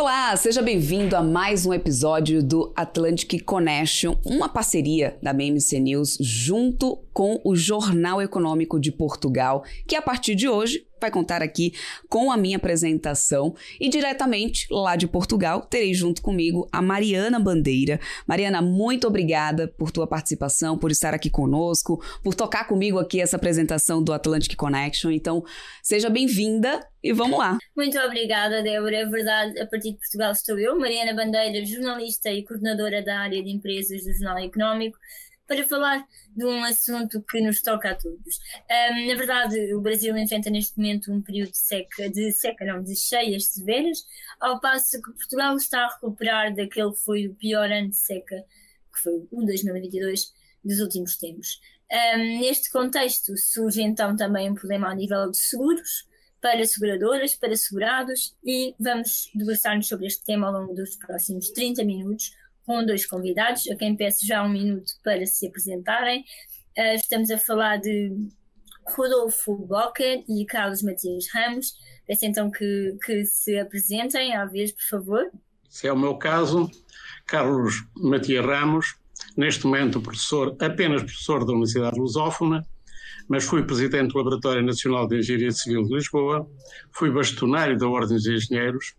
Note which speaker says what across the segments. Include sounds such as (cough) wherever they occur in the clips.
Speaker 1: Olá, seja bem-vindo a mais um episódio do Atlantic Connection, uma parceria da BMC News junto com o Jornal Econômico de Portugal, que a partir de hoje vai contar aqui com a minha apresentação e diretamente lá de Portugal terei junto comigo a Mariana Bandeira. Mariana, muito obrigada por tua participação, por estar aqui conosco, por tocar comigo aqui essa apresentação do Atlantic Connection. Então, seja bem-vinda e vamos lá.
Speaker 2: Muito obrigada, Débora. É verdade, a partir de Portugal estou eu, Mariana Bandeira, jornalista e coordenadora da área de empresas do Jornal Económico para falar de um assunto que nos toca a todos. Um, na verdade, o Brasil enfrenta neste momento um período de seca, de seca não, de cheias severas, ao passo que Portugal está a recuperar daquele que foi o pior ano de seca, que foi o 2022 dos últimos tempos. Um, neste contexto surge então também um problema a nível de seguros, para seguradoras, para segurados, e vamos debruçar-nos sobre este tema ao longo dos próximos 30 minutos, com dois convidados, a quem peço já um minuto para se apresentarem. Uh, estamos a falar de Rodolfo Boca e Carlos Matias Ramos. Peço então que, que se apresentem à vez, por favor.
Speaker 3: Se é o meu caso, Carlos Matias Ramos, neste momento professor, apenas professor da Universidade Lusófona, mas fui presidente do Laboratório Nacional de Engenharia Civil de Lisboa, fui bastonário da Ordem dos Engenheiros,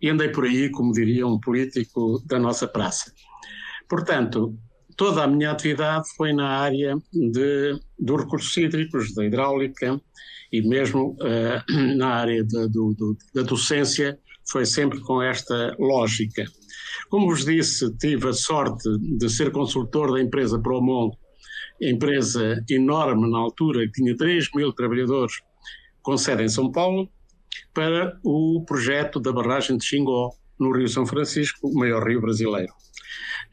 Speaker 3: e andei por aí, como diria um político da nossa praça. Portanto, toda a minha atividade foi na área de, dos recursos hídricos, da hidráulica e mesmo uh, (clears throat) na área de, do, do, da docência, foi sempre com esta lógica. Como vos disse, tive a sorte de ser consultor da empresa Promon, empresa enorme na altura, que tinha 3 mil trabalhadores com sede em São Paulo, para o projeto da barragem de Xingó, no Rio São Francisco, o maior rio brasileiro.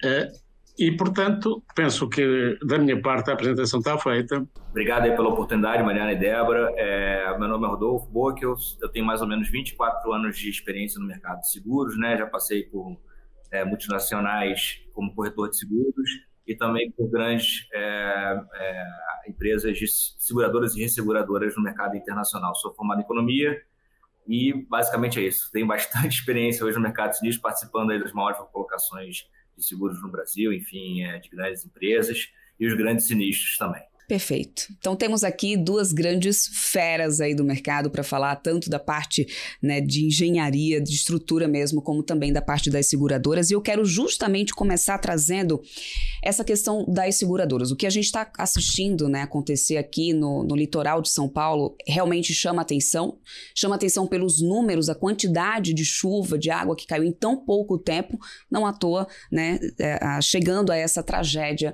Speaker 3: Uh, e, portanto, penso que da minha parte a apresentação está feita.
Speaker 4: Obrigado pela oportunidade, Mariana e Débora. É, meu nome é Rodolfo eu, eu tenho mais ou menos 24 anos de experiência no mercado de seguros, né? já passei por é, multinacionais como corretor de seguros e também por grandes é, é, empresas de seguradoras e resseguradoras no mercado internacional. Sou formado em economia e basicamente é isso. Tenho bastante (laughs) experiência hoje no mercado sinistro, participando aí das maiores colocações de seguros no Brasil, enfim, é, de grandes empresas e os grandes sinistros também.
Speaker 1: Perfeito. Então temos aqui duas grandes feras aí do mercado para falar tanto da parte né, de engenharia, de estrutura mesmo, como também da parte das seguradoras. E eu quero justamente começar trazendo essa questão das seguradoras. O que a gente está assistindo né, acontecer aqui no, no litoral de São Paulo realmente chama atenção. Chama atenção pelos números, a quantidade de chuva, de água que caiu em tão pouco tempo, não à toa, né, é, chegando a essa tragédia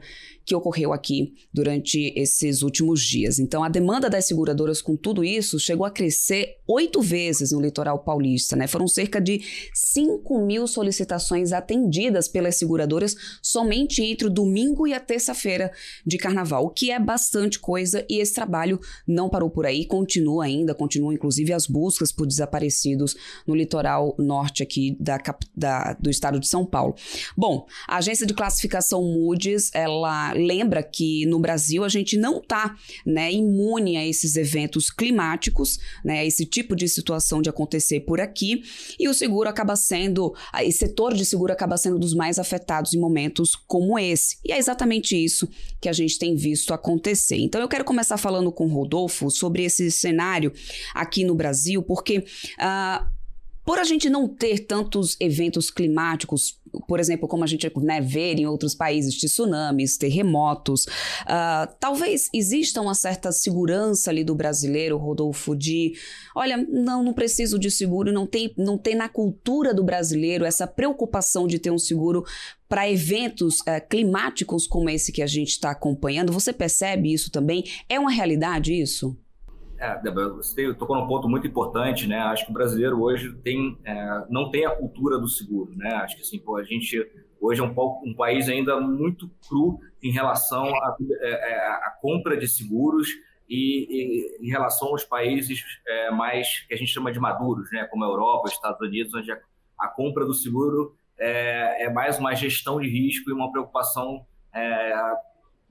Speaker 1: que ocorreu aqui durante esses últimos dias. Então, a demanda das seguradoras com tudo isso chegou a crescer oito vezes no litoral paulista, né? Foram cerca de 5 mil solicitações atendidas pelas seguradoras somente entre o domingo e a terça-feira de carnaval, o que é bastante coisa e esse trabalho não parou por aí, continua ainda, continua inclusive as buscas por desaparecidos no litoral norte aqui da, da, do estado de São Paulo. Bom, a agência de classificação Moody's, ela lembra que no Brasil a gente não está né, imune a esses eventos climáticos, né, a esse tipo de situação de acontecer por aqui, e o seguro acaba sendo, esse setor de seguro acaba sendo dos mais afetados em momentos como esse. E é exatamente isso que a gente tem visto acontecer. Então eu quero começar falando com o Rodolfo sobre esse cenário aqui no Brasil, porque. Uh, por a gente não ter tantos eventos climáticos, por exemplo, como a gente né, vê em outros países, tsunamis, terremotos, uh, talvez exista uma certa segurança ali do brasileiro, Rodolfo, de, olha, não, não preciso de seguro, não tem, não tem na cultura do brasileiro essa preocupação de ter um seguro para eventos uh, climáticos como esse que a gente está acompanhando. Você percebe isso também? É uma realidade isso?
Speaker 4: É, você tocou num ponto muito importante, né? Acho que o brasileiro hoje tem, é, não tem a cultura do seguro, né? Acho que assim, pô, a gente hoje é um, um país ainda muito cru em relação à é, é compra de seguros e, e, em relação aos países é, mais que a gente chama de maduros, né? Como a Europa, os Estados Unidos, onde a, a compra do seguro é, é, mais uma gestão de risco e uma preocupação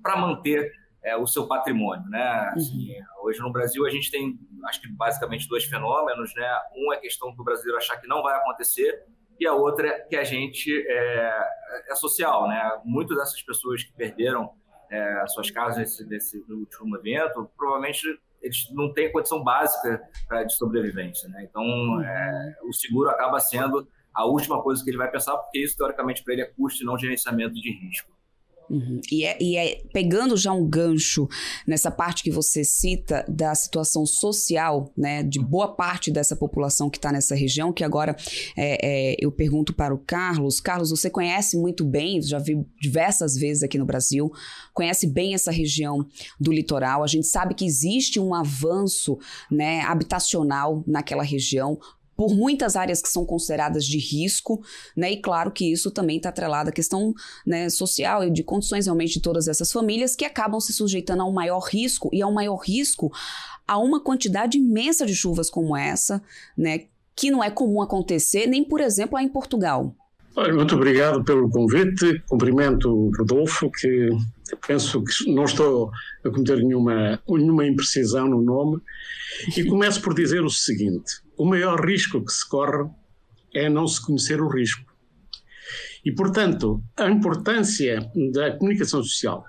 Speaker 4: para manter é, o seu patrimônio, né? Assim, uhum. Hoje no Brasil a gente tem, acho que basicamente dois fenômenos, né? Um é a questão do brasileiro achar que não vai acontecer e a outra que a gente é, é social, né? Muitas dessas pessoas que perderam é, suas casas nesse, nesse último evento, provavelmente eles não têm condição básica de sobrevivência, né? Então, é, o seguro acaba sendo a última coisa que ele vai pensar, porque isso, teoricamente, para ele é custo e não gerenciamento de risco.
Speaker 1: Uhum. E, é, e é pegando já um gancho nessa parte que você cita da situação social, né, de boa parte dessa população que está nessa região, que agora é, é, eu pergunto para o Carlos. Carlos, você conhece muito bem, já vi diversas vezes aqui no Brasil, conhece bem essa região do litoral. A gente sabe que existe um avanço né, habitacional naquela região por muitas áreas que são consideradas de risco, né? E claro que isso também está atrelado à questão né, social e de condições realmente de todas essas famílias que acabam se sujeitando a um maior risco e ao maior risco a uma quantidade imensa de chuvas como essa, né? Que não é comum acontecer, nem, por exemplo, lá em Portugal.
Speaker 3: Muito obrigado pelo convite. Cumprimento o Rodolfo, que penso que não estou a cometer nenhuma, nenhuma imprecisão no nome. E começo por dizer o seguinte: o maior risco que se corre é não se conhecer o risco. E, portanto, a importância da comunicação social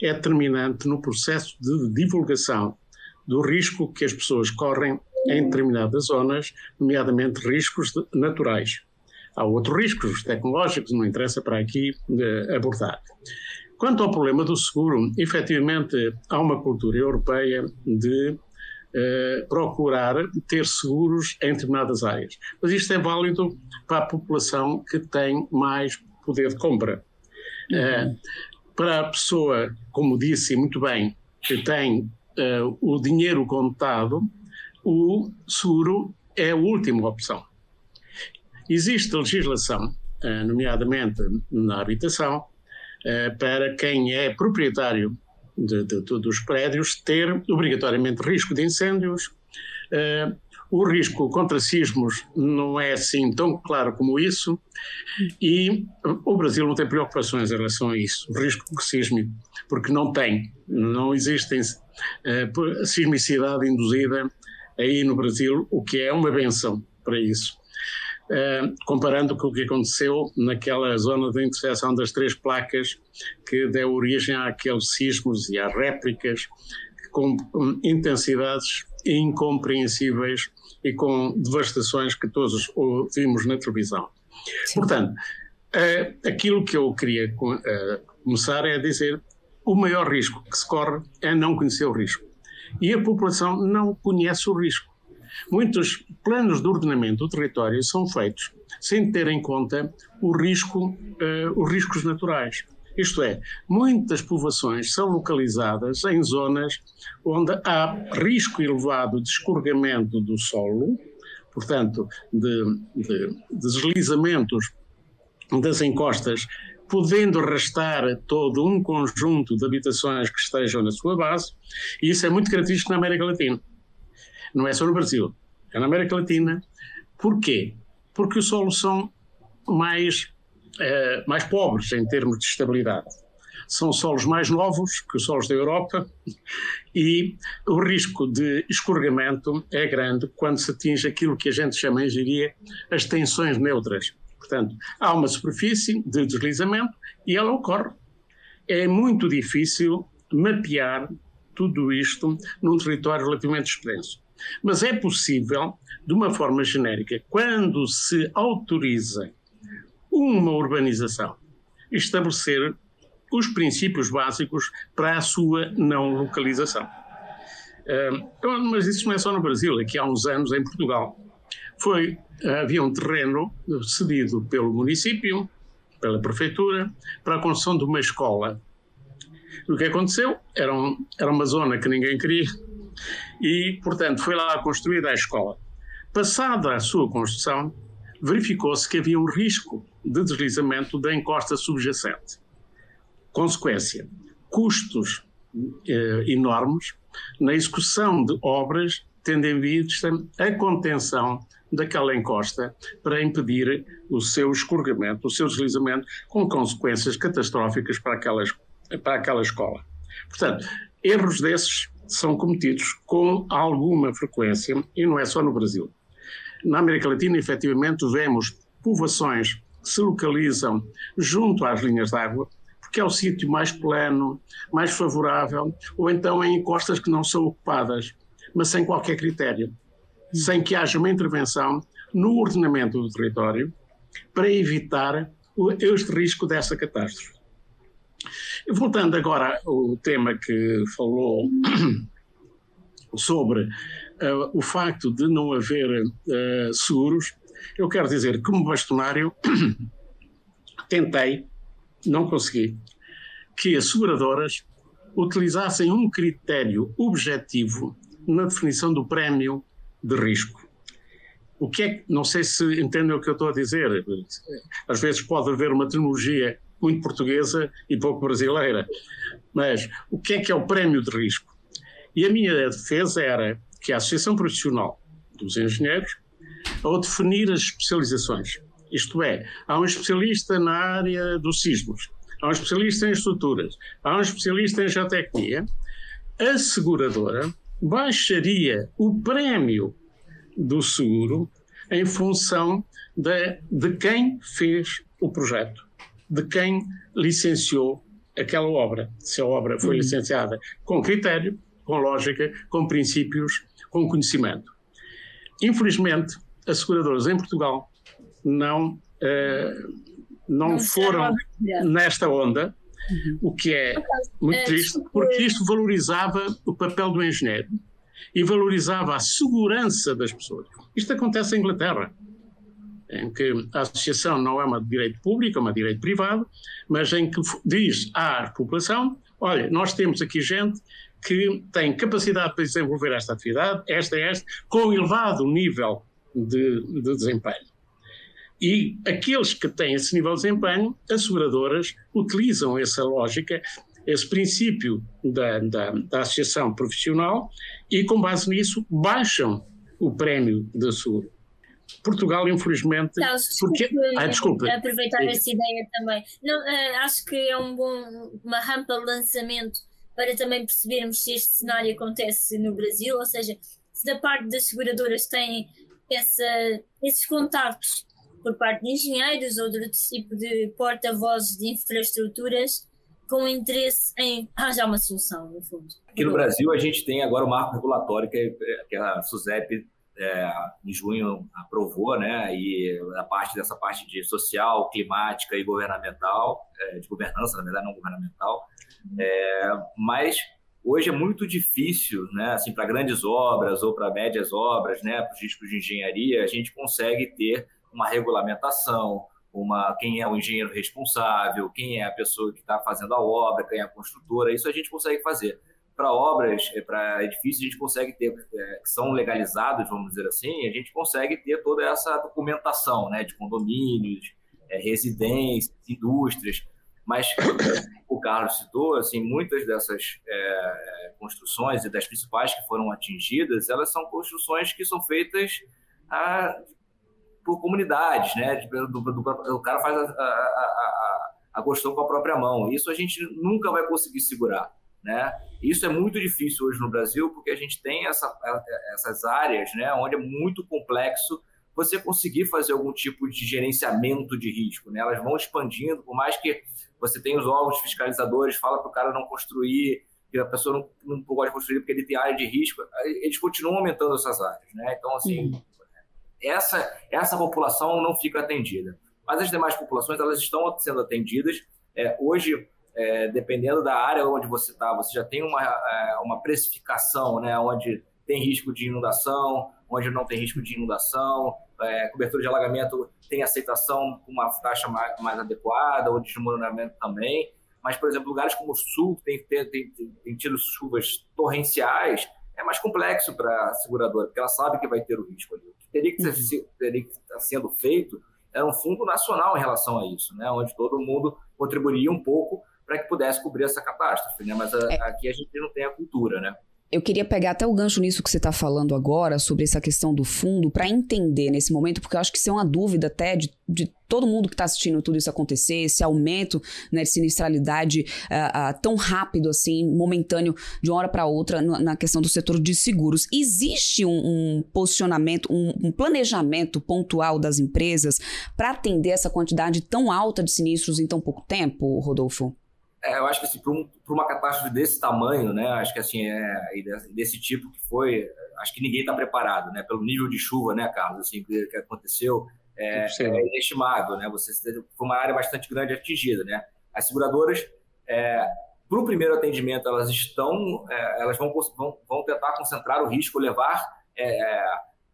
Speaker 3: é determinante no processo de divulgação do risco que as pessoas correm em determinadas zonas, nomeadamente riscos naturais. Há outros riscos tecnológicos, não interessa para aqui eh, abordar. Quanto ao problema do seguro, efetivamente há uma cultura europeia de eh, procurar ter seguros em determinadas áreas. Mas isto é válido para a população que tem mais poder de compra. Uhum. Eh, para a pessoa, como disse muito bem, que tem eh, o dinheiro contado, o seguro é a última opção. Existe legislação, nomeadamente na habitação, para quem é proprietário de, de, de, dos prédios ter obrigatoriamente risco de incêndios. Uh, o risco contra sismos não é assim tão claro como isso, e o Brasil não tem preocupações em relação a isso, o risco sísmico, porque não tem, não existe uh, sismicidade induzida aí no Brasil, o que é uma benção para isso. Uh, comparando com o que aconteceu naquela zona de interseção das três placas que deu origem àqueles sismos e às réplicas com um, intensidades incompreensíveis e com devastações que todos vimos na televisão. Sim. Portanto, uh, aquilo que eu queria uh, começar é a dizer o maior risco que se corre é não conhecer o risco. E a população não conhece o risco. Muitos planos de ordenamento do território são feitos sem ter em conta o risco, uh, os riscos naturais. Isto é, muitas povoações são localizadas em zonas onde há risco elevado de escorregamento do solo, portanto, de, de, de deslizamentos das encostas, podendo arrastar todo um conjunto de habitações que estejam na sua base, e isso é muito característico na América Latina. Não é só no Brasil, é na América Latina. Porquê? Porque os solos são mais, eh, mais pobres em termos de estabilidade. São solos mais novos que os solos da Europa e o risco de escorregamento é grande quando se atinge aquilo que a gente chama em engenharia as tensões neutras. Portanto, há uma superfície de deslizamento e ela ocorre. É muito difícil mapear tudo isto num território relativamente extenso. Mas é possível, de uma forma genérica, quando se autoriza uma urbanização, estabelecer os princípios básicos para a sua não localização. Uh, mas isso não é só no Brasil, aqui há uns anos em Portugal. Foi, havia um terreno cedido pelo município, pela prefeitura, para a construção de uma escola. O que aconteceu? Era, um, era uma zona que ninguém queria, e, portanto, foi lá construída a escola. Passada a sua construção, verificou-se que havia um risco de deslizamento da encosta subjacente. Consequência: custos eh, enormes na execução de obras tendo em vista a contenção daquela encosta para impedir o seu escorregamento, o seu deslizamento, com consequências catastróficas para, aquelas, para aquela escola. Portanto, erros desses são cometidos com alguma frequência, e não é só no Brasil. Na América Latina, efetivamente, vemos povoações se localizam junto às linhas de água, porque é o sítio mais plano, mais favorável, ou então em encostas que não são ocupadas, mas sem qualquer critério, sem que haja uma intervenção no ordenamento do território para evitar este risco dessa catástrofe. Voltando agora ao tema que falou (clears throat) sobre uh, o facto de não haver uh, seguros, eu quero dizer que, como bastonário, (clears throat) tentei, não consegui, que as seguradoras utilizassem um critério objetivo na definição do prémio de risco. O que é não sei se entendem o que eu estou a dizer, às vezes pode haver uma terminologia muito portuguesa e pouco brasileira, mas o que é que é o prémio de risco? E a minha defesa era que a Associação Profissional dos Engenheiros, ao definir as especializações, isto é, há um especialista na área dos sismos, há um especialista em estruturas, há um especialista em geotecnia, a seguradora baixaria o prémio do seguro em função de, de quem fez o projeto, de quem licenciou aquela obra. Se a obra foi uhum. licenciada com critério, com lógica, com princípios, com conhecimento. Infelizmente, as seguradoras em Portugal não, uh, não, não foram nesta onda, uhum. o que é muito é, triste, porque isto valorizava o papel do engenheiro e valorizava a segurança das pessoas. Isto acontece em Inglaterra, em que a associação não é uma de direito público, é uma de direito privado, mas em que diz à população: olha, nós temos aqui gente que tem capacidade para desenvolver esta atividade, esta é esta, com elevado nível de, de desempenho. E aqueles que têm esse nível de desempenho, as seguradoras utilizam essa lógica esse princípio da, da, da, associação profissional e, com base nisso, baixam o prémio da sua. Portugal, infelizmente.
Speaker 2: Não, porque... ah, desculpa. Aproveitar essa ideia também. Não, uh, acho que é um bom, uma rampa de lançamento para também percebermos se este cenário acontece no Brasil, ou seja, se da parte das seguradoras têm essa, esses contactos por parte de engenheiros ou de outro tipo de porta-vozes de infraestruturas com interesse em arranjar uma solução, no fundo.
Speaker 4: Aqui no Brasil, a gente tem agora o marco regulatório que, que a SUSEP, é, em junho, aprovou, né? E a parte dessa parte de social, climática e governamental, é, de governança, na verdade, não governamental. É, mas hoje é muito difícil, né? Assim, para grandes obras ou para médias obras, né? Para os riscos de engenharia, a gente consegue ter uma regulamentação, uma, quem é o engenheiro responsável, quem é a pessoa que está fazendo a obra, quem é a construtora, isso a gente consegue fazer. Para obras, é, para edifícios, a gente consegue ter, é, que são legalizados, vamos dizer assim, a gente consegue ter toda essa documentação né, de condomínios, é, residências, indústrias, mas o Carlos citou, assim, muitas dessas é, construções e das principais que foram atingidas, elas são construções que são feitas a, por comunidades, né? Do, do, do, o cara faz a, a, a, a construção com a própria mão. Isso a gente nunca vai conseguir segurar, né? Isso é muito difícil hoje no Brasil porque a gente tem essa, essas áreas, né? Onde é muito complexo você conseguir fazer algum tipo de gerenciamento de risco, né? Elas vão expandindo, por mais que você tenha os órgãos fiscalizadores, fala para o cara não construir, que a pessoa não, não pode construir porque ele tem área de risco, eles continuam aumentando essas áreas, né? Então, assim, uhum essa, essa população não fica atendida. Mas as demais populações, elas estão sendo atendidas. É, hoje, é, dependendo da área onde você está, você já tem uma, é, uma precificação, né, onde tem risco de inundação, onde não tem risco de inundação, é, cobertura de alagamento tem aceitação com uma taxa mais, mais adequada, ou de desmoronamento também. Mas, por exemplo, lugares como o Sul, que tem, tem, tem, tem tido chuvas torrenciais, é mais complexo para a seguradora, porque ela sabe que vai ter o risco ali teria que, ser, uhum. teria que estar sendo feito era um fundo nacional em relação a isso, né? onde todo mundo contribuiria um pouco para que pudesse cobrir essa catástrofe. Né? Mas a, é. aqui a gente não tem a cultura. Né?
Speaker 1: Eu queria pegar até o gancho nisso que você está falando agora, sobre essa questão do fundo, para entender nesse momento, porque eu acho que isso é uma dúvida até de, de todo mundo que está assistindo tudo isso acontecer, esse aumento né, de sinistralidade uh, uh, tão rápido assim, momentâneo, de uma hora para outra, no, na questão do setor de seguros. Existe um, um posicionamento, um, um, planejamento pontual das empresas para atender essa quantidade tão alta de sinistros em tão pouco tempo, Rodolfo?
Speaker 4: É, eu acho que assim, para um, uma catástrofe desse tamanho, né, acho que assim é desse tipo que foi, acho que ninguém está preparado, né, pelo nível de chuva, né, Carlos, assim que, que aconteceu, é, é, inestimável, né, você foi uma área bastante grande atingida, né. As seguradoras, é, para o primeiro atendimento, elas estão, é, elas vão, vão, vão tentar concentrar o risco, levar é,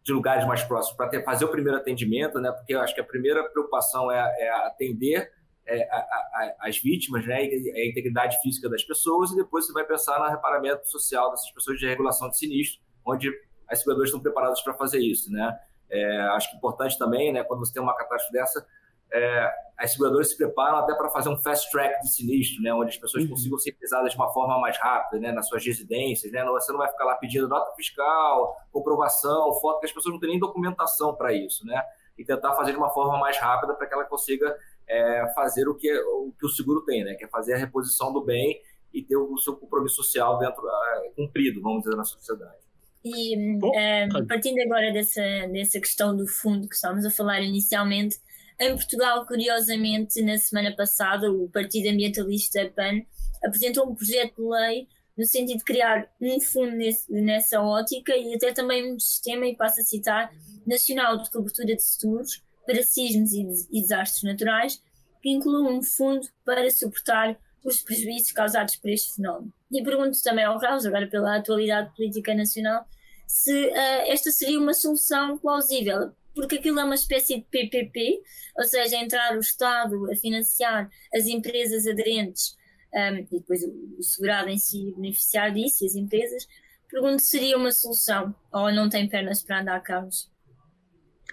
Speaker 4: de lugares mais próximos para fazer o primeiro atendimento, né, porque eu acho que a primeira preocupação é, é atender é, a, a, as vítimas, né, a integridade física das pessoas, e depois você vai pensar no reparamento social dessas pessoas de regulação de sinistro, onde as seguradoras estão preparadas para fazer isso. Né? É, acho que é importante também, né, quando você tem uma catástrofe dessa, é, as seguradoras se preparam até para fazer um fast track de sinistro, né, onde as pessoas uhum. consigam ser pesadas de uma forma mais rápida, né, nas suas residências. Né, você não vai ficar lá pedindo nota fiscal, comprovação, foto, que as pessoas não têm nem documentação para isso. Né, e tentar fazer de uma forma mais rápida para que ela consiga é, fazer o que, o que o seguro tem, né? que é fazer a reposição do bem e ter o seu compromisso social dentro uh, cumprido, vamos dizer, na sociedade.
Speaker 2: E é, partindo agora dessa, dessa questão do fundo que estávamos a falar inicialmente, em Portugal, curiosamente, na semana passada, o Partido Ambientalista PAN apresentou um projeto de lei no sentido de criar um fundo nesse, nessa ótica e até também um sistema, e passo a citar, nacional de cobertura de seguros para sismos e, desastres naturais, que inclui um fundo para suportar os prejuízos causados por este fenómeno. E pergunto também ao Carlos, agora pela atualidade política nacional, se uh, esta seria uma solução plausível, porque aquilo é uma espécie de PPP, ou seja, entrar o Estado a financiar as empresas aderentes um, e depois o, segurado em si beneficiar disso, as empresas. Pergunto se seria uma solução ou não tem pernas para andar, Carlos?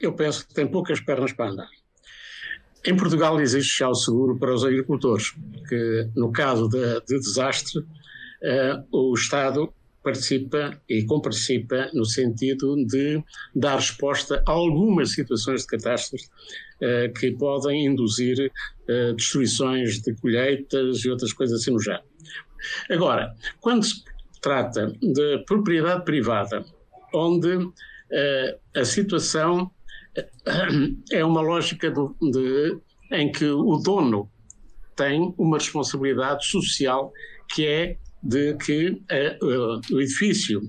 Speaker 3: Eu penso que tem poucas pernas para andar. Em Portugal existe já o seguro para os agricultores, que no caso de, de desastre, uh, o Estado participa e comparticipa no sentido de dar resposta a algumas situações de catástrofes uh, que podem induzir uh, destruições de colheitas e outras coisas assim no género. Agora, quando se trata de propriedade privada, onde a situação é uma lógica do, de, em que o dono tem uma responsabilidade social que é de que uh, o edifício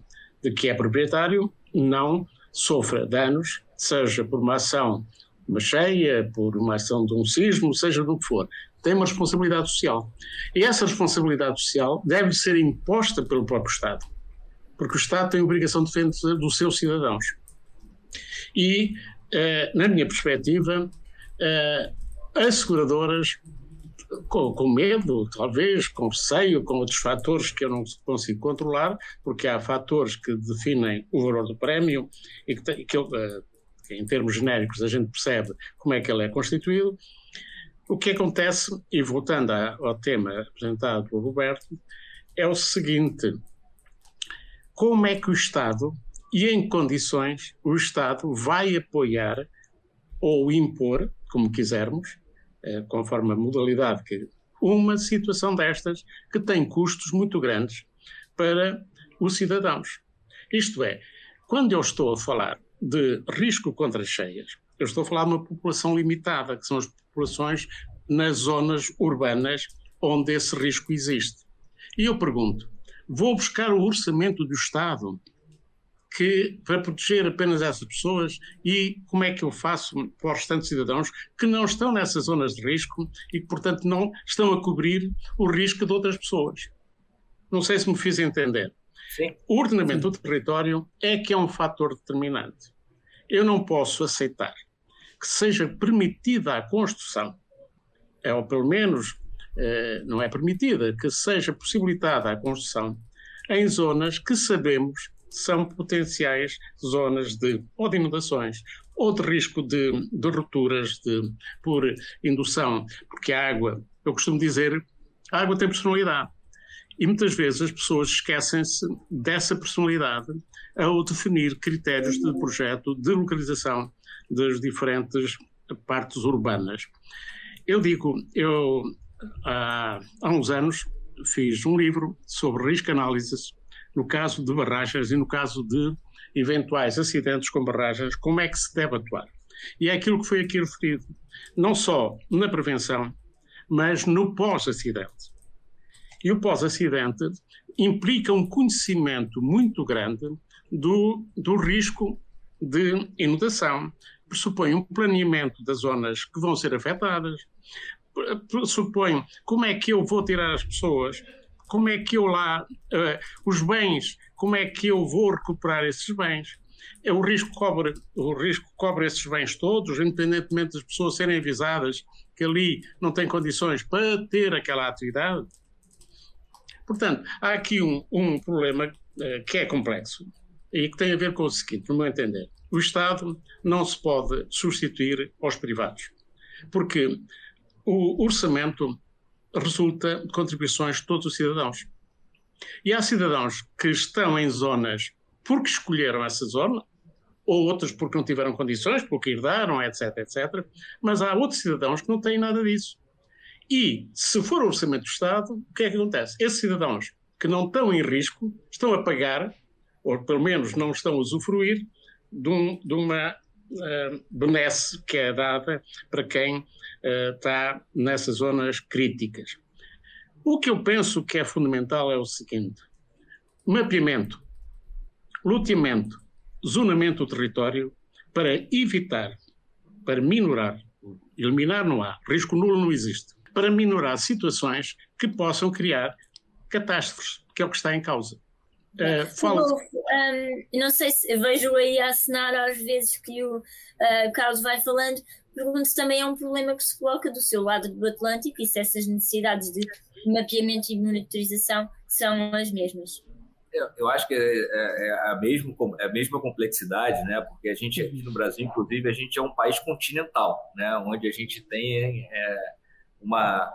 Speaker 3: de que é proprietário não sofra danos, seja por uma ação, uma cheia, por uma ação de um sismo, seja do que for. Tem uma responsabilidade social. E essa responsabilidade social deve ser imposta pelo próprio Estado, porque o Estado tem a obrigação de defender dos seus cidadãos. E na minha perspectiva, eh, as seguradoras, com, com, medo, talvez, com receio, com outros fatores que eu não consigo controlar, porque há fatores que definem o valor do prémio e que, que, eh, que em termos genéricos a gente percebe como é que ele é constituído. O que acontece, e voltando ao tema apresentado pelo Roberto, é o seguinte: como é que o Estado e em condições o Estado vai apoiar ou impor, como quisermos, eh, conforme a modalidade que uma situação destas que tem custos muito grandes para os cidadãos. Isto é, quando eu estou a falar de risco contra cheias, eu estou a falar de uma população limitada, que são as populações nas zonas urbanas onde esse risco existe. E eu pergunto: vou buscar o orçamento do Estado que, para proteger apenas essas pessoas e como é que eu faço para os restantes cidadãos que não estão nessas zonas de risco e que, portanto, não estão a cobrir o risco de outras pessoas. Não sei se me fiz entender. Sim. O ordenamento do território é que é um fator determinante. Eu não posso aceitar que seja permitida a construção, é, ou pelo menos eh, não é permitida, que seja possibilitada a construção em zonas que sabemos são potenciais zonas de ou de inundações ou de risco de, de rupturas de, por indução, porque a água, eu costumo dizer, a água tem personalidade. E muitas vezes as pessoas esquecem-se dessa personalidade ao definir critérios de projeto de localização das diferentes partes urbanas. Eu digo, eu há, há uns anos fiz um livro sobre risco análises no caso de barragens e no caso de eventuais acidentes com barragens, como é que se deve atuar. E é aquilo que foi aqui referido, não só na prevenção, mas no pós-acidente. E o pós-acidente implica um conhecimento muito grande do, do risco de inundação, pressupõe um planeamento das zonas que vão ser afetadas, pressupõe como é que eu vou tirar as pessoas, como é que eu lá, uh, os bens, como é que eu vou recuperar esses bens. É, o risco cobre, o risco cobre esses bens todos, independentemente das pessoas serem avisadas que ali não têm condições para ter aquela atividade. Portanto, há aqui um, um problema uh, que é complexo e que tem a ver com o seguinte, no meu entender. O Estado não se pode substituir aos privados, porque o orçamento resulta de contribuições de todos os cidadãos. E há cidadãos que estão em zonas porque escolheram essa zona, ou outros porque não tiveram condições, porque herdaram, etc, etc. Mas há outros cidadãos que não têm nada disso. E, se for o orçamento do Estado, o que é que acontece? Esses cidadãos que não estão em risco estão a pagar, ou pelo menos não estão a usufruir, de, um, de uma uh, benesse que é dada para quem uh, está nessas zonas críticas. O que eu penso que é fundamental é o seguinte: mapeamento, loteamento, zonamento do território para evitar, para minorar, eliminar não há, risco nulo não existe, para minorar situações que possam criar catástrofes, que é o que está em causa.
Speaker 2: Uh, fala... um, não sei se vejo aí a assinar às vezes que o uh, Carlos vai falando. Pergunto se também é um problema que se coloca do seu lado do Atlântico e se essas necessidades de mapeamento e monitorização são as mesmas.
Speaker 4: Eu, eu acho que é, é, é, a mesma, é a mesma complexidade, né? Porque a gente aqui no Brasil, inclusive, a gente é um país continental, né? Onde a gente tem é, uma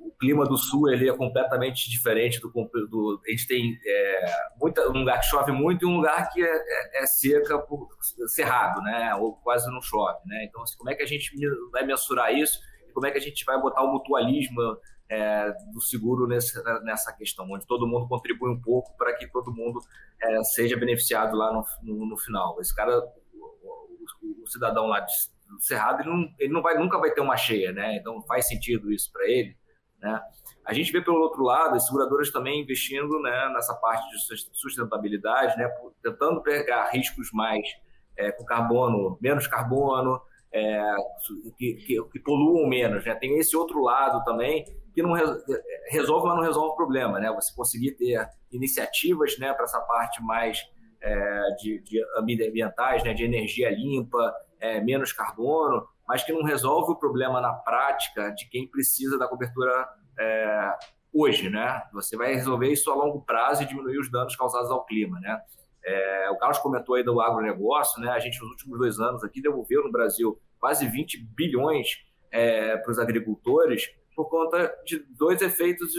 Speaker 4: o clima do sul ele é completamente diferente do, do a gente tem é, muita, um lugar que chove muito e um lugar que é, é, é, seca por cerrado, né? Ou quase não chove, né? Então, assim, como é que a gente vai mensurar isso? E como é que a gente vai botar o mutualismo é, do seguro nessa, nessa questão, onde todo mundo contribui um pouco para que todo mundo é, seja beneficiado lá no, no, no, final. Esse cara, o, o, o cidadão lá de do Cerrado, ele, não, ele não vai, nunca vai ter uma cheia, né? Então faz sentido isso para ele. Né? A gente vê pelo outro lado as seguradoras também investindo né, nessa parte de sustentabilidade, né, tentando pegar riscos mais é, com carbono, menos carbono, é, que, que, que, poluam menos. Né? Tem esse outro lado também que não resolve, mas não resolve o problema. Né? Você conseguir ter iniciativas né, para essa parte mais é, de, de ambientais, né, de energia limpa, é, menos carbono, mas que não resolve o problema na prática de quem precisa da cobertura é, hoje, né? Você vai resolver isso a longo prazo e diminuir os danos causados ao clima, né? É, o Carlos comentou aí do agronegócio, né? A gente nos últimos dois anos aqui devolveu no Brasil quase 20 bilhões é, para os agricultores por conta de dois efeitos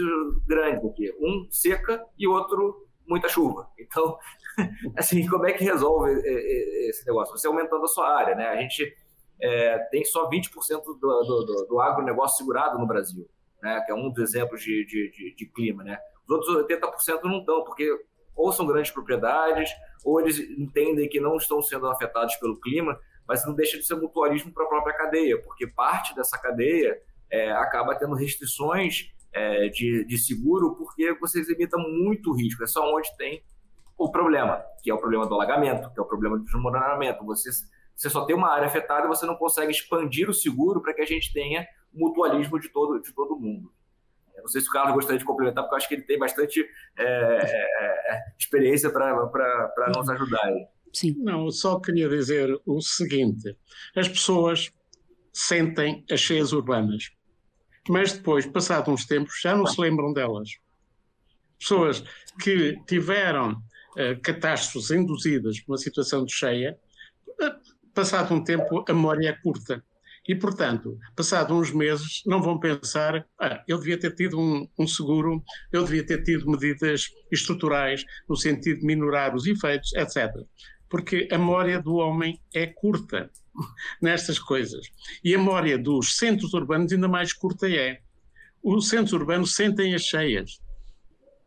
Speaker 4: grandes aqui. Um, seca e outro, muita chuva. Então, (laughs) assim, como é que resolve é, é, esse negócio? Você aumentando a sua área, né? A gente é, tem só 20% do, do, do, do agronegócio segurado no Brasil, né? Que é um dos exemplos de, de, de, de clima, né? Os outros 80% não estão, porque ou são grandes propriedades, ou eles entendem que não estão sendo afetados pelo clima, mas não deixa de ser mutualismo para a própria cadeia, porque parte dessa cadeia é, acaba tendo restrições é, de, de seguro, porque vocês evitam muito risco. É só onde tem o problema, que é o problema do alagamento, que é o problema do desmoronamento. Você, você só tem uma área afetada e você não consegue expandir o seguro para que a gente tenha mutualismo de todo, de todo mundo. não sei se o Carlos gostaria de complementar, porque eu acho que ele tem bastante é, é, é experiência para nos ajudar.
Speaker 3: Sim. Não, eu só queria dizer o seguinte: as pessoas sentem as cheias urbanas, mas depois, passados uns tempos, já não se lembram delas. Pessoas que tiveram uh, catástrofes induzidas por uma situação de cheia, uh, passado um tempo a memória é curta. E, portanto, passados uns meses, não vão pensar, ah, eu devia ter tido um, um, seguro, eu devia ter tido medidas estruturais no sentido de minorar os efeitos, etc. Porque a memória do homem é curta (laughs) nestas coisas. E a memória dos centros urbanos ainda mais curta é. Os centros urbanos sentem as cheias.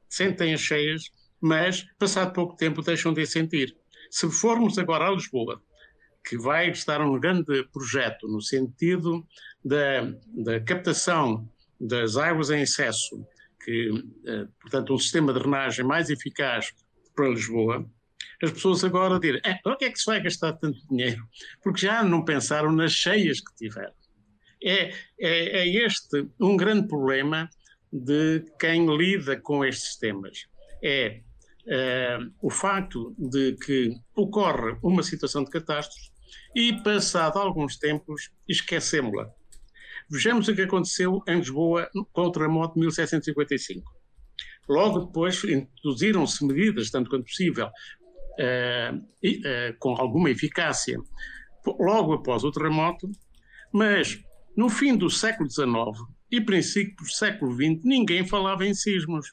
Speaker 3: Sentem as cheias, mas, passado pouco tempo, deixam de sentir. Se formos agora a Lisboa, que vai estar um grande projeto no sentido da, da captação das águas em excesso, que, eh, portanto, um sistema de drenagem mais eficaz para Lisboa, as pessoas agora direm, é, para que é que se vai gastar tanto dinheiro? Porque já não pensaram nas cheias que tiveram. É, é, é este um grande problema de quem lida com estes temas. É, é o facto de que ocorre uma situação de catástrofe e, passado alguns tempos, esquecemos-la. Vejamos o que aconteceu em Lisboa com o terremoto de 1755. Logo depois introduziram-se medidas, tanto quanto possível, com alguma eficácia, logo após o terremoto, mas no fim do século XIX e princípio do século XX, ninguém falava em sismos.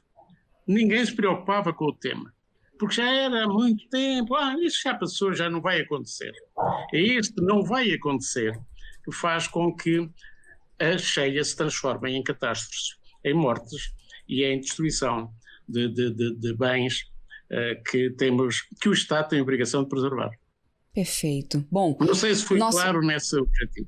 Speaker 3: Ninguém se preocupava com o tema porque já era há muito tempo, ah, isso já passou, já não vai acontecer. É este não vai acontecer faz com que a cheia se transforme em catástrofes, em mortes e em destruição de, de, de, de bens que temos, que o Estado tem a obrigação de preservar.
Speaker 1: Perfeito. Bom,
Speaker 3: não sei se fui nossa... claro nesse objetivo.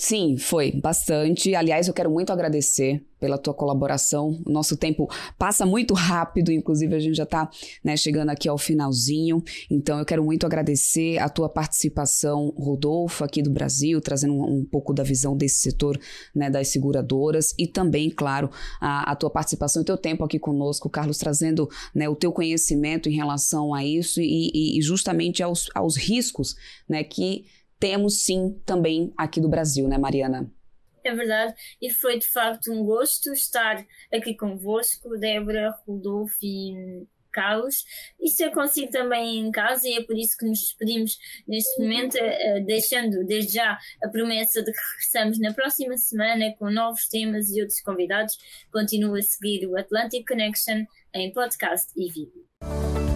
Speaker 1: Sim, foi bastante. Aliás, eu quero muito agradecer pela tua colaboração. O nosso tempo passa muito rápido, inclusive a gente já está né, chegando aqui ao finalzinho. Então, eu quero muito agradecer a tua participação, Rodolfo, aqui do Brasil, trazendo um, um pouco da visão desse setor né, das seguradoras e também, claro, a, a tua participação e teu tempo aqui conosco, Carlos, trazendo né, o teu conhecimento em relação a isso e, e justamente aos, aos riscos né, que temos sim também aqui do Brasil, né, Mariana?
Speaker 2: É verdade, e foi de facto um gosto estar aqui convosco, Débora, Rodolfo e Carlos. Isso eu consigo também em casa e é por isso que nos despedimos neste momento, eh, eh, deixando desde já a promessa de que regressamos na próxima semana com novos temas e outros convidados. Continua a seguir o Atlantic Connection em podcast e vídeo.